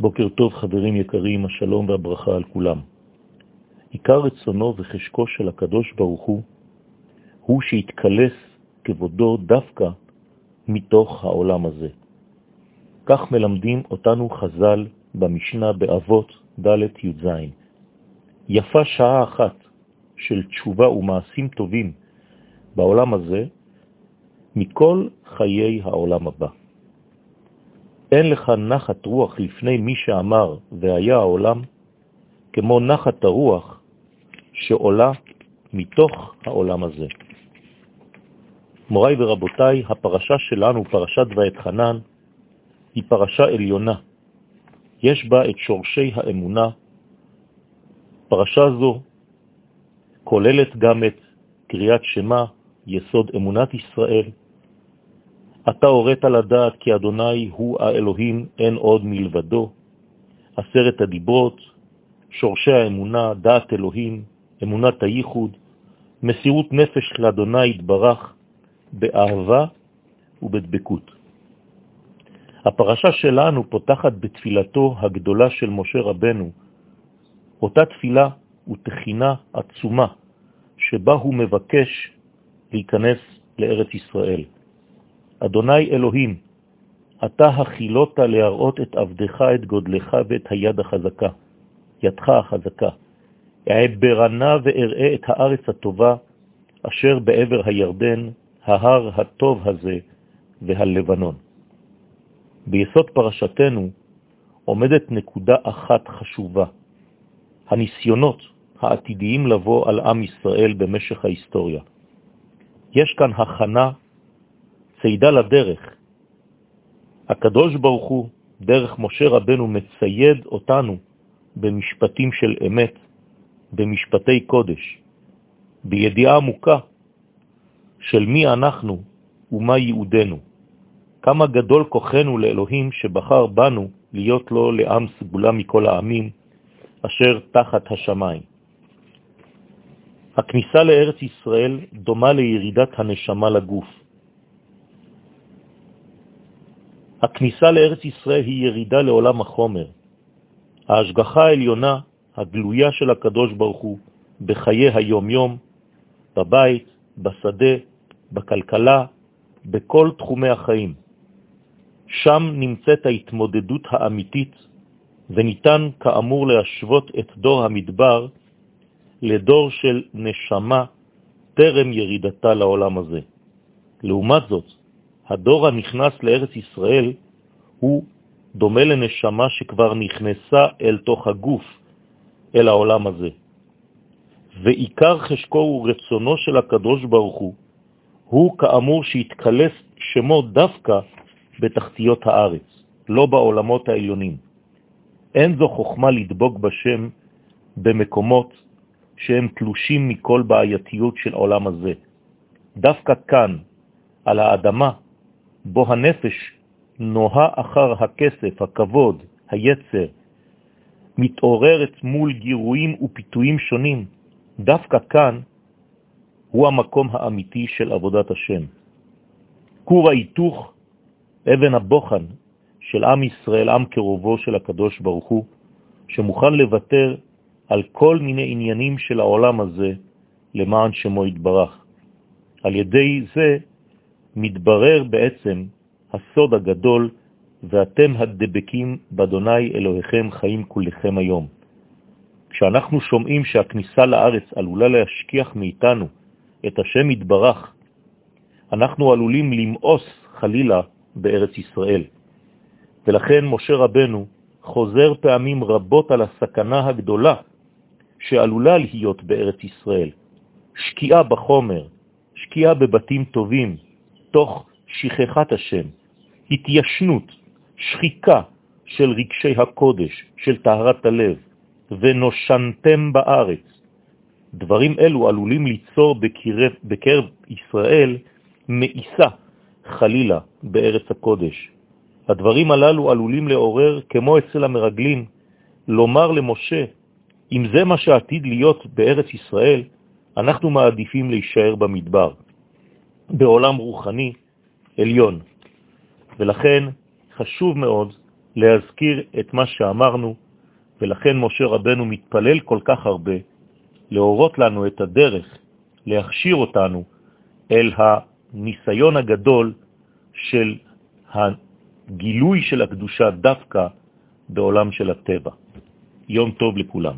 בוקר טוב חברים יקרים, השלום והברכה על כולם. עיקר רצונו וחשקו של הקדוש ברוך הוא, הוא שיתקלס כבודו דווקא מתוך העולם הזה. כך מלמדים אותנו חז"ל במשנה באבות ד' י"ז. יפה שעה אחת של תשובה ומעשים טובים בעולם הזה מכל חיי העולם הבא. אין לך נחת רוח לפני מי שאמר והיה העולם, כמו נחת הרוח שעולה מתוך העולם הזה. מוריי ורבותיי, הפרשה שלנו, פרשת ואת חנן, היא פרשה עליונה. יש בה את שורשי האמונה. פרשה זו כוללת גם את קריאת שמה, יסוד אמונת ישראל. אתה הורית לדעת כי אדוני הוא האלוהים, אין עוד מלבדו. עשרת הדיברות, שורשי האמונה, דעת אלוהים, אמונת הייחוד, מסירות נפש לאדוני יתברך באהבה ובדבקות. הפרשה שלנו פותחת בתפילתו הגדולה של משה רבנו, אותה תפילה ותחינה עצומה שבה הוא מבקש להיכנס לארץ ישראל. אדוני אלוהים, אתה החילות להראות את עבדך, את גודלך ואת היד החזקה, ידך החזקה. אעברנה ואראה את הארץ הטובה אשר בעבר הירדן, ההר הטוב הזה והלבנון. ביסוד פרשתנו עומדת נקודה אחת חשובה, הניסיונות העתידיים לבוא על עם ישראל במשך ההיסטוריה. יש כאן הכנה, צעידה לדרך. הקדוש ברוך הוא, דרך משה רבנו, מצייד אותנו במשפטים של אמת, במשפטי קודש, בידיעה עמוקה של מי אנחנו ומה ייעודנו. כמה גדול כוחנו לאלוהים שבחר בנו להיות לו לעם סגולה מכל העמים אשר תחת השמיים. הכניסה לארץ ישראל דומה לירידת הנשמה לגוף. הכניסה לארץ ישראל היא ירידה לעולם החומר. ההשגחה העליונה, הגלויה של הקדוש ברוך הוא, בחיי היום-יום, בבית, בשדה, בכלכלה, בכל תחומי החיים. שם נמצאת ההתמודדות האמיתית, וניתן כאמור להשוות את דור המדבר לדור של נשמה טרם ירידתה לעולם הזה. לעומת זאת, הדור הנכנס לארץ ישראל הוא דומה לנשמה שכבר נכנסה אל תוך הגוף, אל העולם הזה. ועיקר חשקו הוא רצונו של הקדוש ברוך הוא, הוא כאמור שהתקלס שמו דווקא בתחתיות הארץ, לא בעולמות העליונים. אין זו חוכמה לדבוק בשם במקומות שהם תלושים מכל בעייתיות של העולם הזה. דווקא כאן, על האדמה, בו הנפש נוהה אחר הכסף, הכבוד, היצר, מתעוררת מול גירויים ופיתויים שונים, דווקא כאן הוא המקום האמיתי של עבודת השם. כור ההיתוך, אבן הבוחן של עם ישראל, עם קרובו של הקדוש ברוך הוא, שמוכן לוותר על כל מיני עניינים של העולם הזה למען שמו יתברך. על ידי זה מתברר בעצם הסוד הגדול, ואתם הדבקים באדוני אלוהיכם חיים כולכם היום. כשאנחנו שומעים שהכניסה לארץ עלולה להשכיח מאיתנו את השם יתברך, אנחנו עלולים למאוס חלילה בארץ ישראל. ולכן משה רבנו חוזר פעמים רבות על הסכנה הגדולה שעלולה להיות בארץ ישראל. שקיעה בחומר, שקיעה בבתים טובים, תוך שכחת השם, התיישנות, שחיקה של רגשי הקודש, של טהרת הלב, ונושנתם בארץ. דברים אלו עלולים ליצור בקרב, בקרב ישראל מאיסה, חלילה, בארץ הקודש. הדברים הללו עלולים לעורר, כמו אצל המרגלים, לומר למשה, אם זה מה שעתיד להיות בארץ ישראל, אנחנו מעדיפים להישאר במדבר, בעולם רוחני עליון. ולכן חשוב מאוד להזכיר את מה שאמרנו, ולכן משה רבנו מתפלל כל כך הרבה, להורות לנו את הדרך, להכשיר אותנו אל הניסיון הגדול של הגילוי של הקדושה דווקא בעולם של הטבע. יום טוב לכולם.